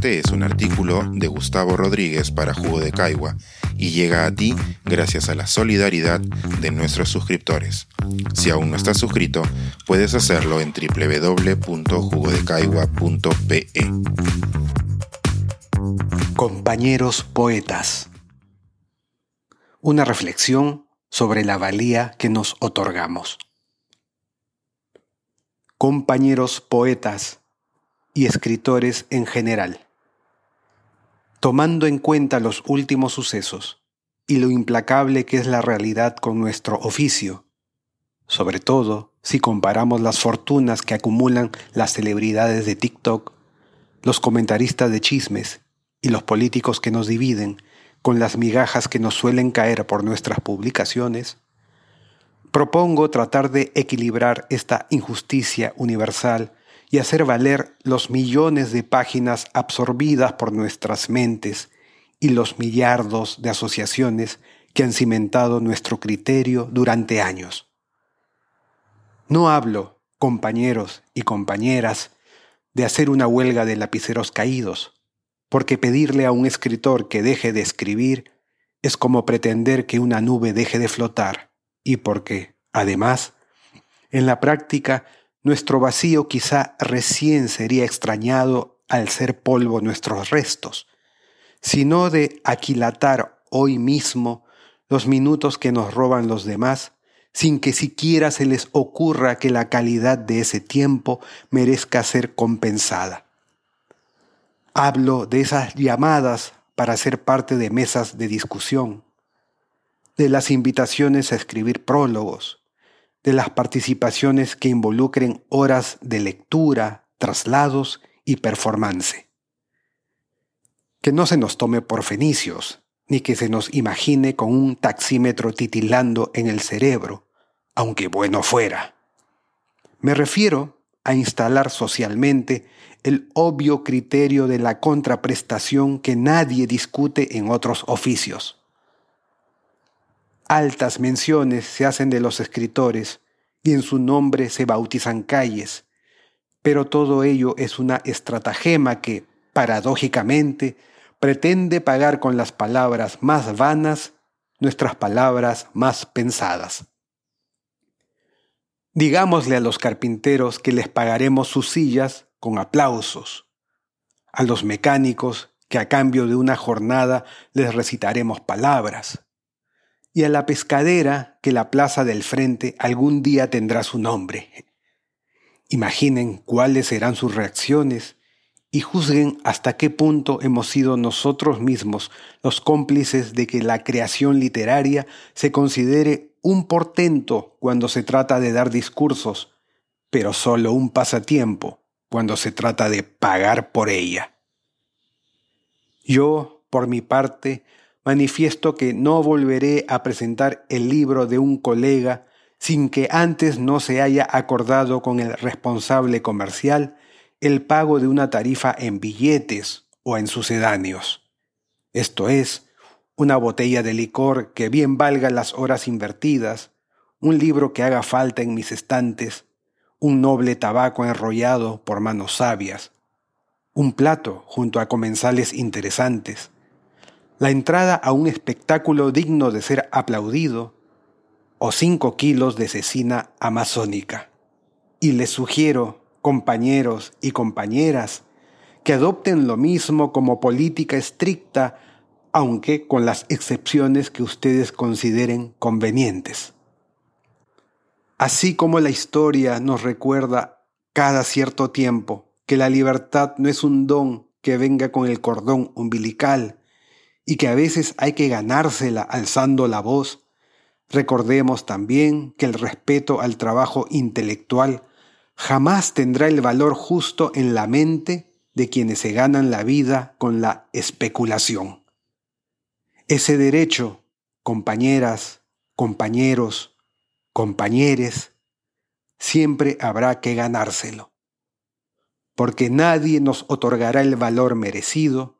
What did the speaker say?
Este es un artículo de Gustavo Rodríguez para Jugo de Caigua y llega a ti gracias a la solidaridad de nuestros suscriptores. Si aún no estás suscrito, puedes hacerlo en www.jugodecaigua.pe. Compañeros poetas. Una reflexión sobre la valía que nos otorgamos. Compañeros poetas y escritores en general. Tomando en cuenta los últimos sucesos y lo implacable que es la realidad con nuestro oficio, sobre todo si comparamos las fortunas que acumulan las celebridades de TikTok, los comentaristas de chismes y los políticos que nos dividen con las migajas que nos suelen caer por nuestras publicaciones, propongo tratar de equilibrar esta injusticia universal y hacer valer los millones de páginas absorbidas por nuestras mentes y los millardos de asociaciones que han cimentado nuestro criterio durante años. No hablo, compañeros y compañeras, de hacer una huelga de lapiceros caídos, porque pedirle a un escritor que deje de escribir es como pretender que una nube deje de flotar, y porque, además, en la práctica nuestro vacío quizá recién sería extrañado al ser polvo nuestros restos, sino de aquilatar hoy mismo los minutos que nos roban los demás, sin que siquiera se les ocurra que la calidad de ese tiempo merezca ser compensada. Hablo de esas llamadas para ser parte de mesas de discusión, de las invitaciones a escribir prólogos, de las participaciones que involucren horas de lectura, traslados y performance. Que no se nos tome por fenicios, ni que se nos imagine con un taxímetro titilando en el cerebro, aunque bueno fuera. Me refiero a instalar socialmente el obvio criterio de la contraprestación que nadie discute en otros oficios altas menciones se hacen de los escritores y en su nombre se bautizan calles, pero todo ello es una estratagema que, paradójicamente, pretende pagar con las palabras más vanas nuestras palabras más pensadas. Digámosle a los carpinteros que les pagaremos sus sillas con aplausos, a los mecánicos que a cambio de una jornada les recitaremos palabras, y a la pescadera que la plaza del frente algún día tendrá su nombre. Imaginen cuáles serán sus reacciones y juzguen hasta qué punto hemos sido nosotros mismos los cómplices de que la creación literaria se considere un portento cuando se trata de dar discursos, pero solo un pasatiempo cuando se trata de pagar por ella. Yo, por mi parte, manifiesto que no volveré a presentar el libro de un colega sin que antes no se haya acordado con el responsable comercial el pago de una tarifa en billetes o en sucedáneos. Esto es, una botella de licor que bien valga las horas invertidas, un libro que haga falta en mis estantes, un noble tabaco enrollado por manos sabias, un plato junto a comensales interesantes, la entrada a un espectáculo digno de ser aplaudido o cinco kilos de cecina amazónica. Y les sugiero, compañeros y compañeras, que adopten lo mismo como política estricta, aunque con las excepciones que ustedes consideren convenientes. Así como la historia nos recuerda cada cierto tiempo que la libertad no es un don que venga con el cordón umbilical, y que a veces hay que ganársela alzando la voz, recordemos también que el respeto al trabajo intelectual jamás tendrá el valor justo en la mente de quienes se ganan la vida con la especulación. Ese derecho, compañeras, compañeros, compañeres, siempre habrá que ganárselo, porque nadie nos otorgará el valor merecido